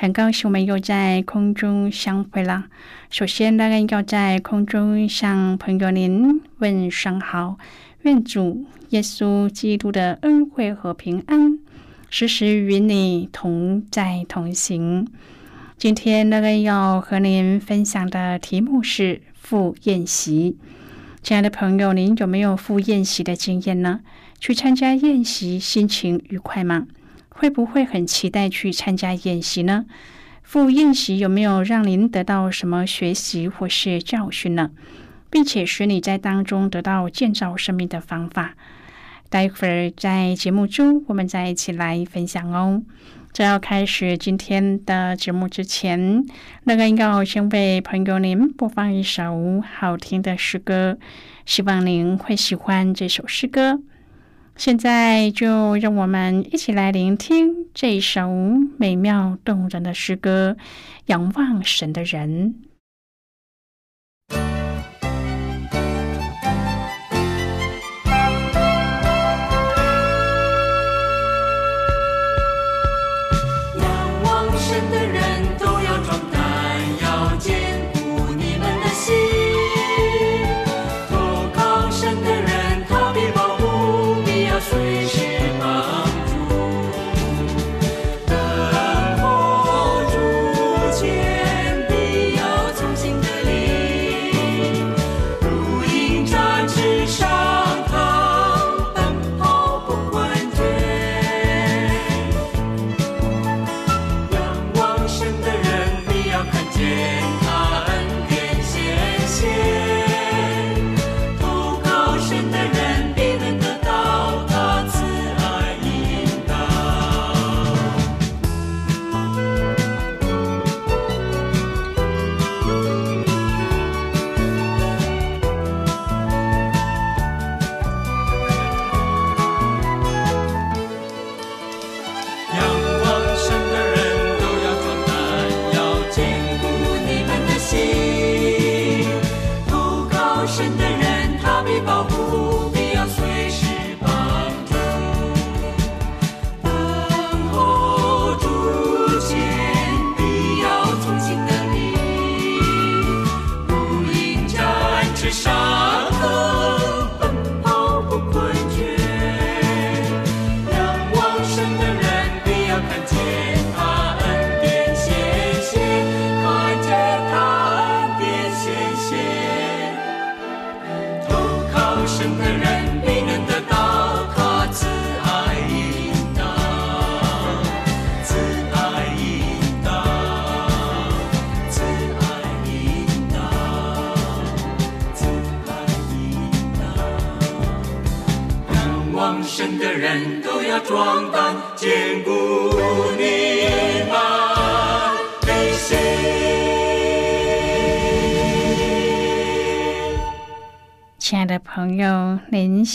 很高兴我们又在空中相会了。首先，当然要在空中向朋友您问声好，愿主耶稣基督的恩惠和平安时时与你同在同行。今天，那个要和您分享的题目是赴宴席。亲爱的朋友，您有没有赴宴席的经验呢？去参加宴席，心情愉快吗？会不会很期待去参加演习呢？赴宴席有没有让您得到什么学习或是教训呢？并且使你在当中得到建造生命的方法？待会儿在节目中，我们再一起来分享哦。在要开始今天的节目之前，那个要先为朋友您播放一首好听的诗歌，希望您会喜欢这首诗歌。现在就让我们一起来聆听这首美妙动人的诗歌《仰望神的人》。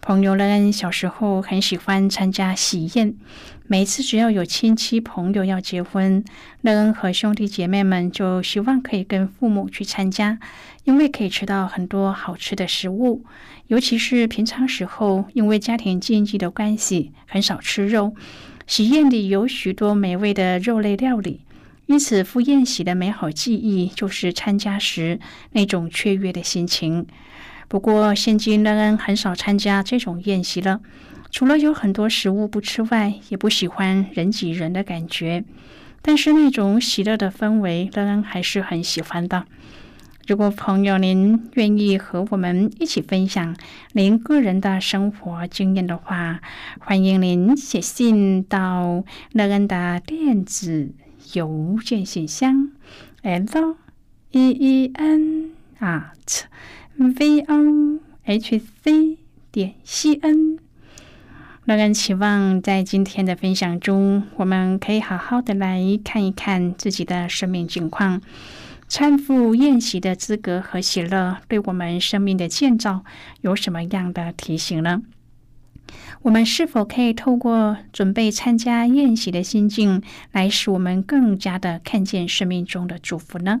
朋友乐恩小时候很喜欢参加喜宴，每次只要有亲戚朋友要结婚，乐恩和兄弟姐妹们就希望可以跟父母去参加，因为可以吃到很多好吃的食物。尤其是平常时候，因为家庭经济的关系，很少吃肉。喜宴里有许多美味的肉类料理，因此，赴宴席的美好记忆就是参加时那种雀跃的心情。不过，现今人很少参加这种宴席了，除了有很多食物不吃外，也不喜欢人挤人的感觉。但是，那种喜乐的氛围，人还是很喜欢的。如果朋友您愿意和我们一起分享您个人的生活经验的话，欢迎您写信到乐恩的电子邮件信箱：l e e n at v o h c 点 c n。乐恩期望在今天的分享中，我们可以好好的来看一看自己的生命境况。参赴宴席的资格和喜乐，对我们生命的建造有什么样的提醒呢？我们是否可以透过准备参加宴席的心境，来使我们更加的看见生命中的祝福呢？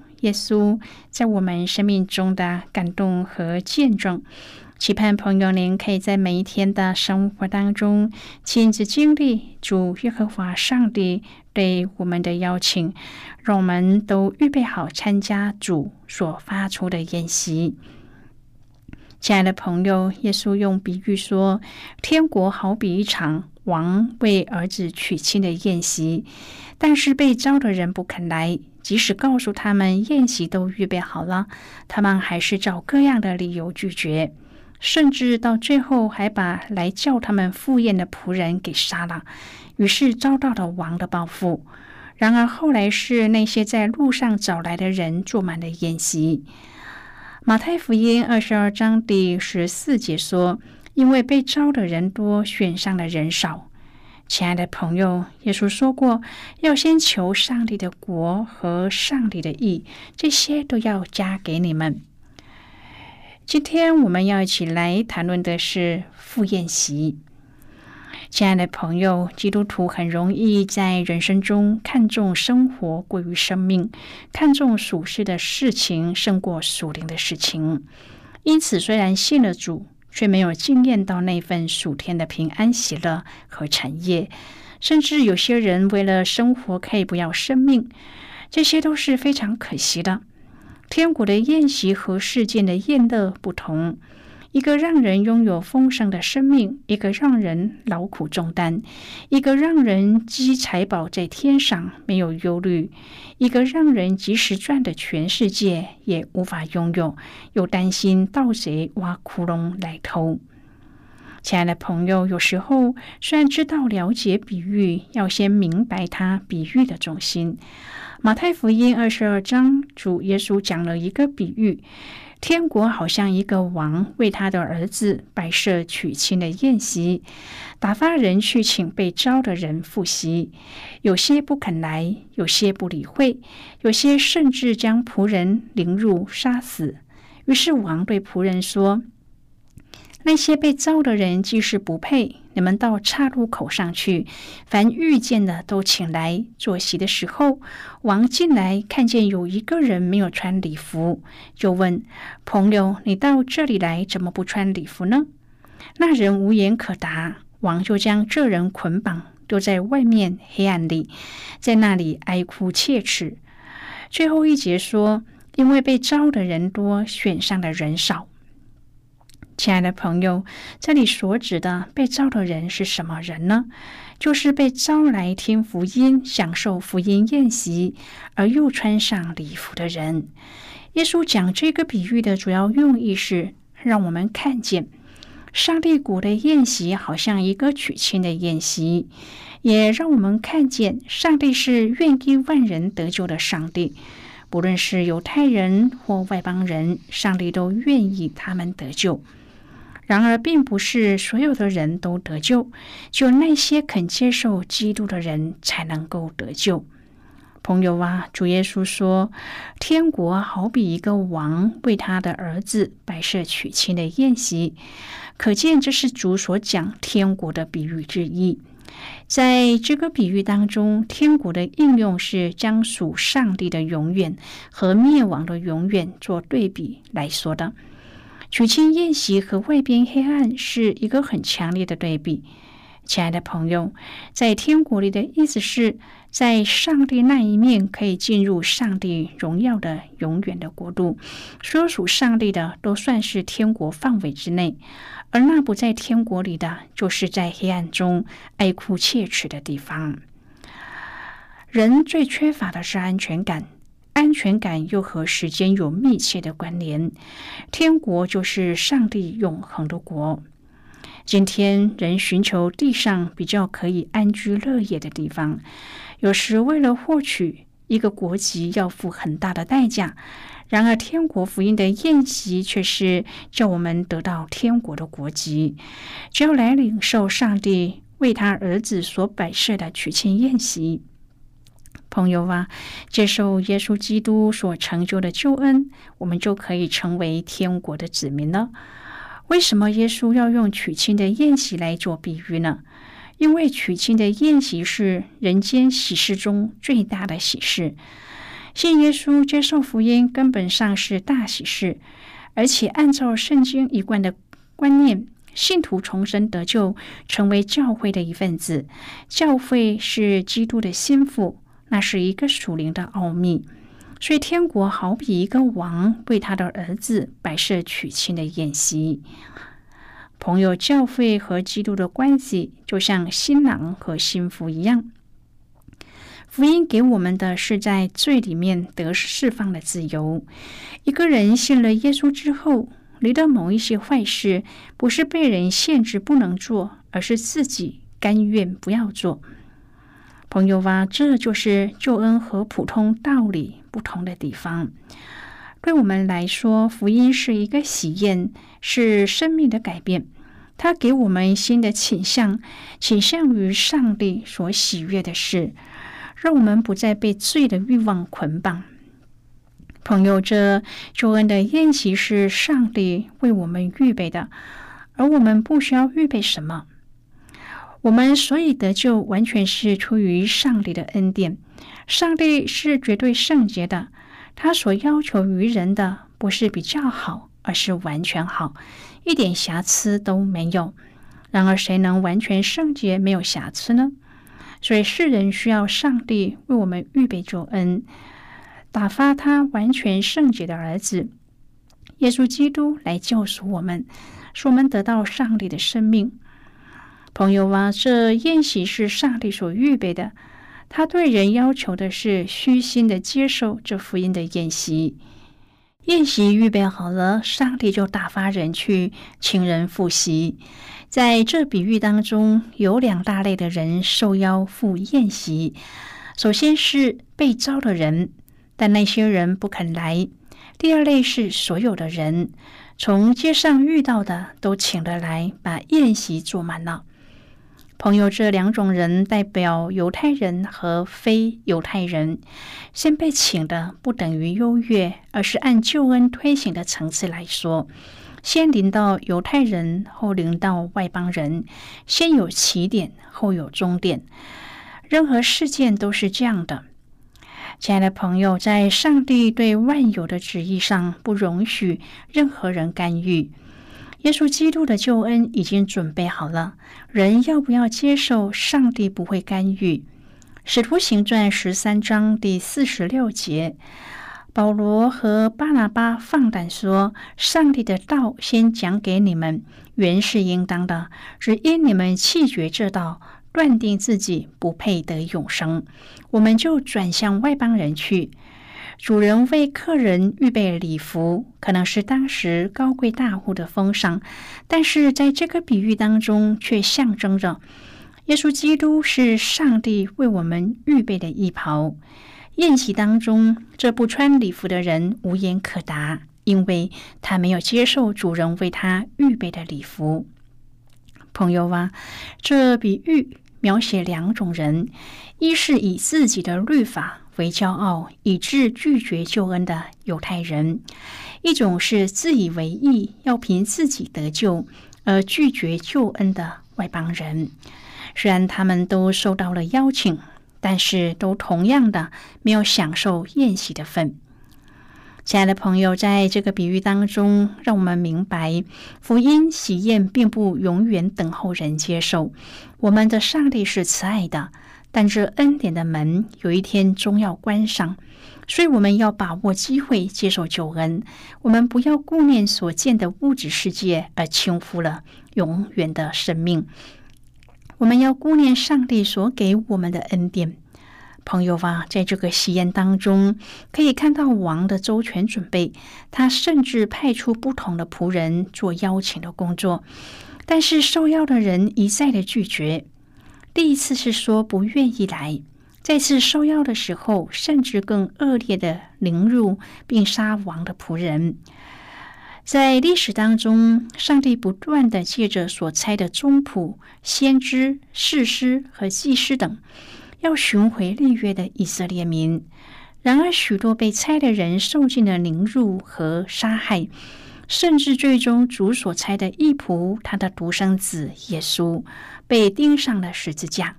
耶稣在我们生命中的感动和见证。期盼朋友您可以在每一天的生活当中亲自经历主耶和华上帝对我们的邀请，让我们都预备好参加主所发出的宴席。亲爱的朋友，耶稣用比喻说，天国好比一场王为儿子娶亲的宴席，但是被招的人不肯来，即使告诉他们宴席都预备好了，他们还是找各样的理由拒绝。甚至到最后还把来叫他们赴宴的仆人给杀了，于是遭到了王的报复。然而后来是那些在路上找来的人坐满了宴席。马太福音二十二章第十四节说：“因为被招的人多，选上的人少。”亲爱的朋友，耶稣说过，要先求上帝的国和上帝的义，这些都要加给你们。今天我们要一起来谈论的是赴宴席。亲爱的朋友，基督徒很容易在人生中看重生活过于生命，看重属世的事情胜过属灵的事情。因此，虽然信了主，却没有惊艳到那份暑天的平安、喜乐和产业。甚至有些人为了生活可以不要生命，这些都是非常可惜的。天国的宴席和世间的宴乐不同，一个让人拥有丰盛的生命，一个让人劳苦重担；一个让人积财宝在天上没有忧虑，一个让人即使赚的全世界也无法拥有，又担心盗贼挖窟窿来偷。亲爱的朋友，有时候虽然知道了解比喻，要先明白它比喻的重心。马太福音二十二章，主耶稣讲了一个比喻：天国好像一个王为他的儿子摆设娶亲的宴席，打发人去请被招的人赴席。有些不肯来，有些不理会，有些甚至将仆人凌辱杀死。于是王对仆人说。那些被招的人既是不配，你们到岔路口上去，凡遇见的都请来。坐席的时候，王进来看见有一个人没有穿礼服，就问朋友：“你到这里来，怎么不穿礼服呢？”那人无言可答。王就将这人捆绑，丢在外面黑暗里，在那里哀哭切齿。最后一节说：“因为被招的人多，选上的人少。”亲爱的朋友，这里所指的被召的人是什么人呢？就是被招来听福音、享受福音宴席，而又穿上礼服的人。耶稣讲这个比喻的主要用意是让我们看见，上帝国的宴席好像一个娶亲的宴席，也让我们看见上帝是愿意万人得救的上帝。不论是犹太人或外邦人，上帝都愿意他们得救。然而，并不是所有的人都得救，就那些肯接受基督的人才能够得救。朋友啊，主耶稣说，天国好比一个王为他的儿子摆设娶亲的宴席，可见这是主所讲天国的比喻之一。在这个比喻当中，天国的应用是将属上帝的永远和灭亡的永远做对比来说的。娶亲宴席和外边黑暗是一个很强烈的对比。亲爱的朋友，在天国里的意思是在上帝那一面可以进入上帝荣耀的永远的国度，所属上帝的都算是天国范围之内，而那不在天国里的，就是在黑暗中哀哭切齿的地方。人最缺乏的是安全感，安全感又和时间有密切的关联。天国就是上帝永恒的国。今天人寻求地上比较可以安居乐业的地方，有时为了获取一个国籍要付很大的代价。然而，天国福音的宴席却是叫我们得到天国的国籍，只要来领受上帝为他儿子所摆设的娶亲宴席。朋友啊，接受耶稣基督所成就的救恩，我们就可以成为天国的子民了。为什么耶稣要用娶亲的宴席来做比喻呢？因为娶亲的宴席是人间喜事中最大的喜事。信耶稣、接受福音，根本上是大喜事。而且按照圣经一贯的观念，信徒重生得救，成为教会的一份子。教会是基督的心腹，那是一个属灵的奥秘。所以，天国好比一个王为他的儿子摆设娶亲的宴席。朋友，教会和基督的关系就像新郎和新妇一样。福音给我们的是在罪里面得释放的自由。一个人信了耶稣之后，离的某一些坏事，不是被人限制不能做，而是自己甘愿不要做。朋友啊，这就是救恩和普通道理不同的地方。对我们来说，福音是一个喜宴，是生命的改变。它给我们新的倾向，倾向于上帝所喜悦的事，让我们不再被罪的欲望捆绑。朋友，这救恩的宴席是上帝为我们预备的，而我们不需要预备什么。我们所以得救，完全是出于上帝的恩典。上帝是绝对圣洁的，他所要求于人的不是比较好，而是完全好，一点瑕疵都没有。然而，谁能完全圣洁、没有瑕疵呢？所以，世人需要上帝为我们预备救恩，打发他完全圣洁的儿子耶稣基督来救赎我们，使我们得到上帝的生命。朋友啊，这宴席是上帝所预备的。他对人要求的是虚心的接受这福音的宴席。宴席预备好了，上帝就打发人去请人赴席。在这比喻当中，有两大类的人受邀赴宴席。首先是被招的人，但那些人不肯来；第二类是所有的人，从街上遇到的都请了来，把宴席坐满了。朋友，这两种人代表犹太人和非犹太人。先被请的不等于优越，而是按救恩推行的层次来说，先临到犹太人，后临到外邦人，先有起点，后有终点。任何事件都是这样的。亲爱的朋友，在上帝对万有的旨意上，不容许任何人干预。耶稣基督的救恩已经准备好了，人要不要接受？上帝不会干预。使徒行传十三章第四十六节，保罗和巴拿巴放胆说：“上帝的道先讲给你们，原是应当的，只因你们弃绝这道，断定自己不配得永生，我们就转向外邦人去。”主人为客人预备礼服，可能是当时高贵大户的风尚，但是在这个比喻当中，却象征着耶稣基督是上帝为我们预备的衣袍。宴席当中，这不穿礼服的人无言可答，因为他没有接受主人为他预备的礼服。朋友啊，这比喻描写两种人：一是以自己的律法。为骄傲，以致拒绝救恩的犹太人；一种是自以为意，要凭自己得救而拒绝救恩的外邦人。虽然他们都受到了邀请，但是都同样的没有享受宴席的份。亲爱的朋友，在这个比喻当中，让我们明白，福音喜宴并不永远等候人接受。我们的上帝是慈爱的，但这恩典的门有一天终要关上，所以我们要把握机会接受救恩。我们不要顾念所见的物质世界，而轻忽了永远的生命。我们要顾念上帝所给我们的恩典。朋友啊，在这个喜宴当中，可以看到王的周全准备。他甚至派出不同的仆人做邀请的工作，但是受邀的人一再的拒绝。第一次是说不愿意来，再次受邀的时候，甚至更恶劣的凌辱并杀王的仆人。在历史当中，上帝不断的借着所差的宗仆、先知、士师和祭司等。要寻回立约的以色列民，然而许多被拆的人受尽了凌辱和杀害，甚至最终主所拆的义仆，他的独生子耶稣被钉上了十字架。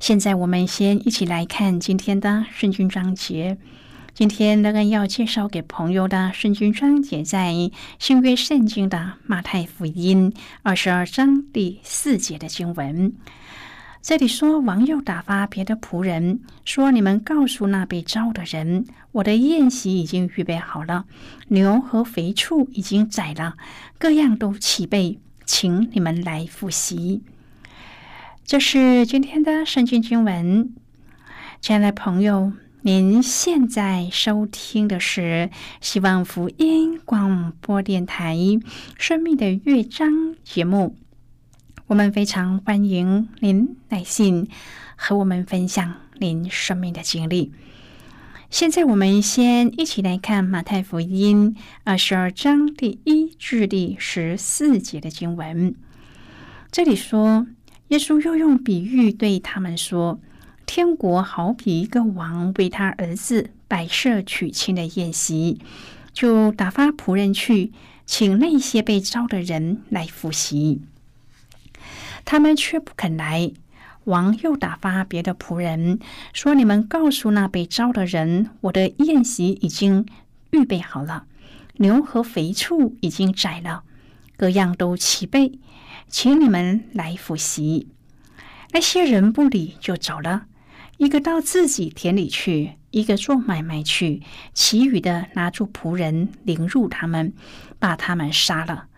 现在我们先一起来看今天的圣经章节。今天那个要介绍给朋友的圣经章节，在新约圣经的马太福音二十二章第四节的经文。这里说，王又打发别的仆人说：“你们告诉那被招的人，我的宴席已经预备好了，牛和肥畜已经宰了，各样都齐备，请你们来复习。”这是今天的圣经经文。亲爱的朋友，您现在收听的是希望福音广播电台《生命的乐章》节目。我们非常欢迎您来信和我们分享您生命的经历。现在，我们先一起来看马太福音二十二章第一至第十四节的经文。这里说，耶稣又用比喻对他们说：“天国好比一个王为他儿子摆设娶亲的宴席，就打发仆人去请那些被招的人来复习。”他们却不肯来，王又打发别的仆人说：“你们告诉那被招的人，我的宴席已经预备好了，牛和肥畜已经宰了，各样都齐备，请你们来复习。”那些人不理，就走了，一个到自己田里去，一个做买卖去，其余的拿住仆人凌辱他们，把他们杀了。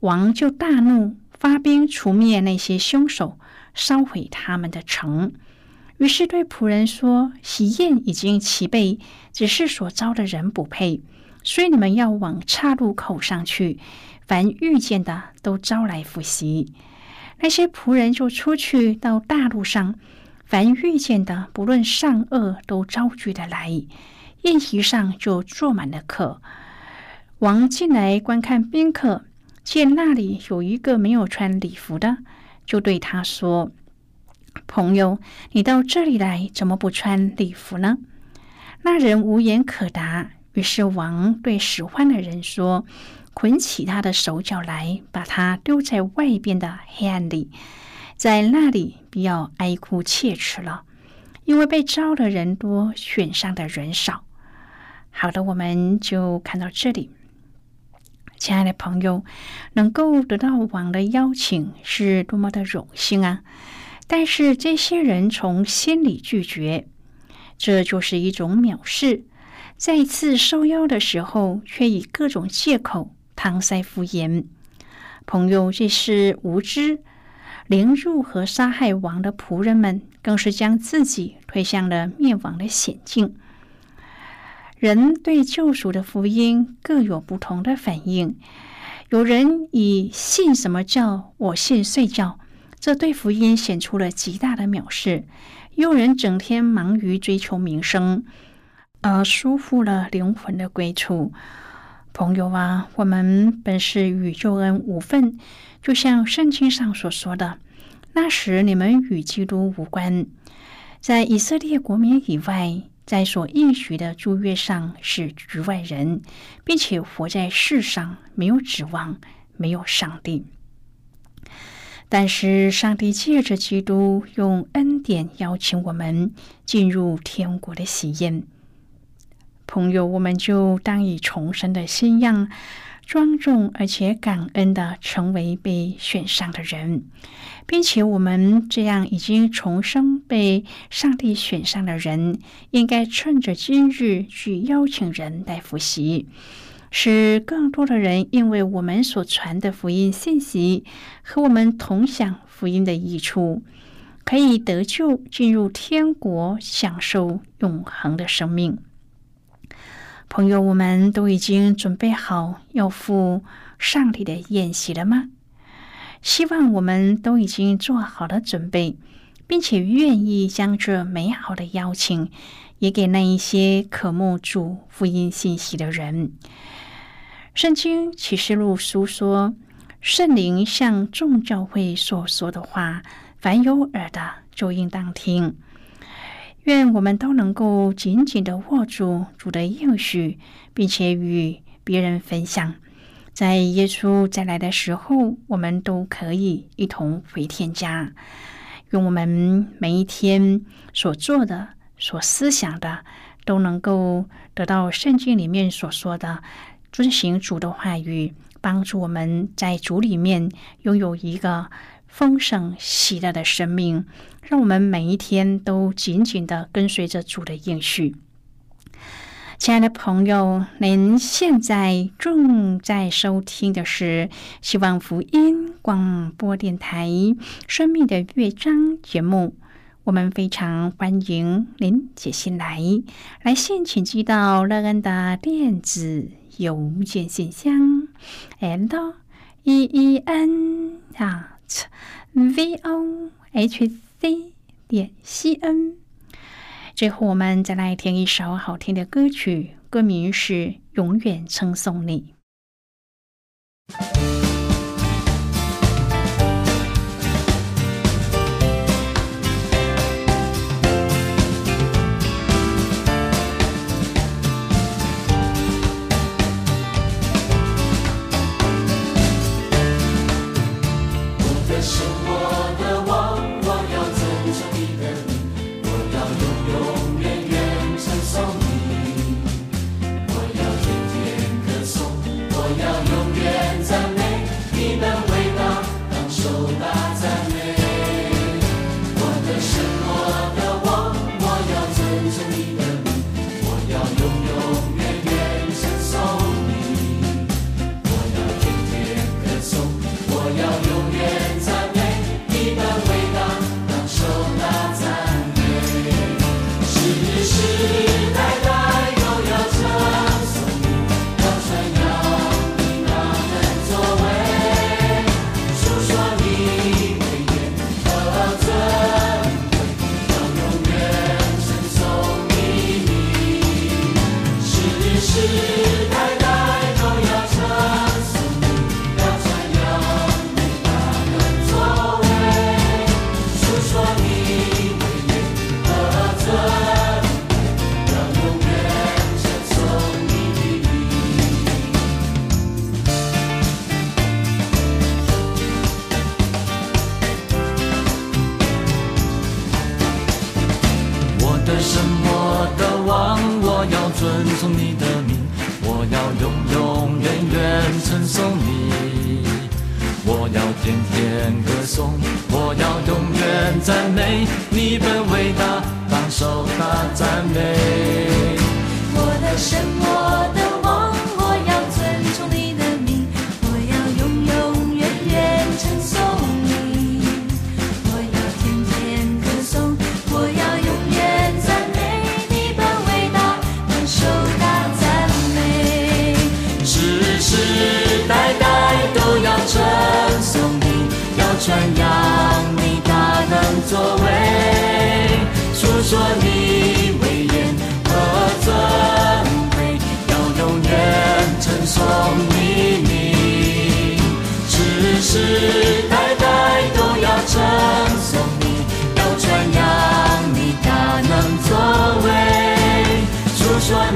王就大怒。发兵除灭那些凶手，烧毁他们的城。于是对仆人说：“喜宴已经齐备，只是所招的人不配，所以你们要往岔路口上去，凡遇见的都招来复习。”那些仆人就出去到大路上，凡遇见的，不论善恶，都招聚的来。宴席上就坐满了客。王进来观看宾客。见那里有一个没有穿礼服的，就对他说：“朋友，你到这里来，怎么不穿礼服呢？”那人无言可答。于是王对使唤的人说：“捆起他的手脚来，把他丢在外边的黑暗里，在那里必要哀哭切齿了，因为被招的人多，选上的人少。”好的，我们就看到这里。亲爱的朋友，能够得到王的邀请是多么的荣幸啊！但是这些人从心里拒绝，这就是一种藐视。再次受邀的时候，却以各种借口搪塞敷衍。朋友，这是无知。凌辱和杀害王的仆人们，更是将自己推向了灭亡的险境。人对救赎的福音各有不同的反应。有人以信什么教，我信睡觉，这对福音显出了极大的藐视；有人整天忙于追求名声，而疏忽了灵魂的归处。朋友啊，我们本是与救恩无份，就像圣经上所说的：“那时你们与基督无关。”在以色列国民以外，在所应许的诸约上是局外人，并且活在世上没有指望，没有上帝。但是，上帝借着基督用恩典邀请我们进入天国的喜宴。朋友，我们就当以重生的信仰，庄重而且感恩的成为被选上的人，并且我们这样已经重生被上帝选上的人，应该趁着今日去邀请人来复习。使更多的人因为我们所传的福音信息和我们同享福音的益处，可以得救，进入天国，享受永恒的生命。朋友，我们都已经准备好要赴上帝的宴席了吗？希望我们都已经做好了准备，并且愿意将这美好的邀请也给那一些渴慕主福音信息的人。圣经启示录书说：“圣灵向众教会所说的话，凡有耳的就应当听。”愿我们都能够紧紧的握住主的应许，并且与别人分享。在耶稣再来的时候，我们都可以一同回天家。愿我们每一天所做的、所思想的，都能够得到圣经里面所说的。遵行主的话语，帮助我们在主里面拥有一个丰盛喜乐的生命，让我们每一天都紧紧的跟随着主的应许。亲爱的朋友，您现在正在收听的是希望福音广播电台《生命的乐章》节目。我们非常欢迎您写信来，来信请寄到乐恩的电子。邮件信箱：l e e n at v o h c 点 c n。最后，我们再来听一首好听的歌曲，歌名是《永远称颂你》。世 join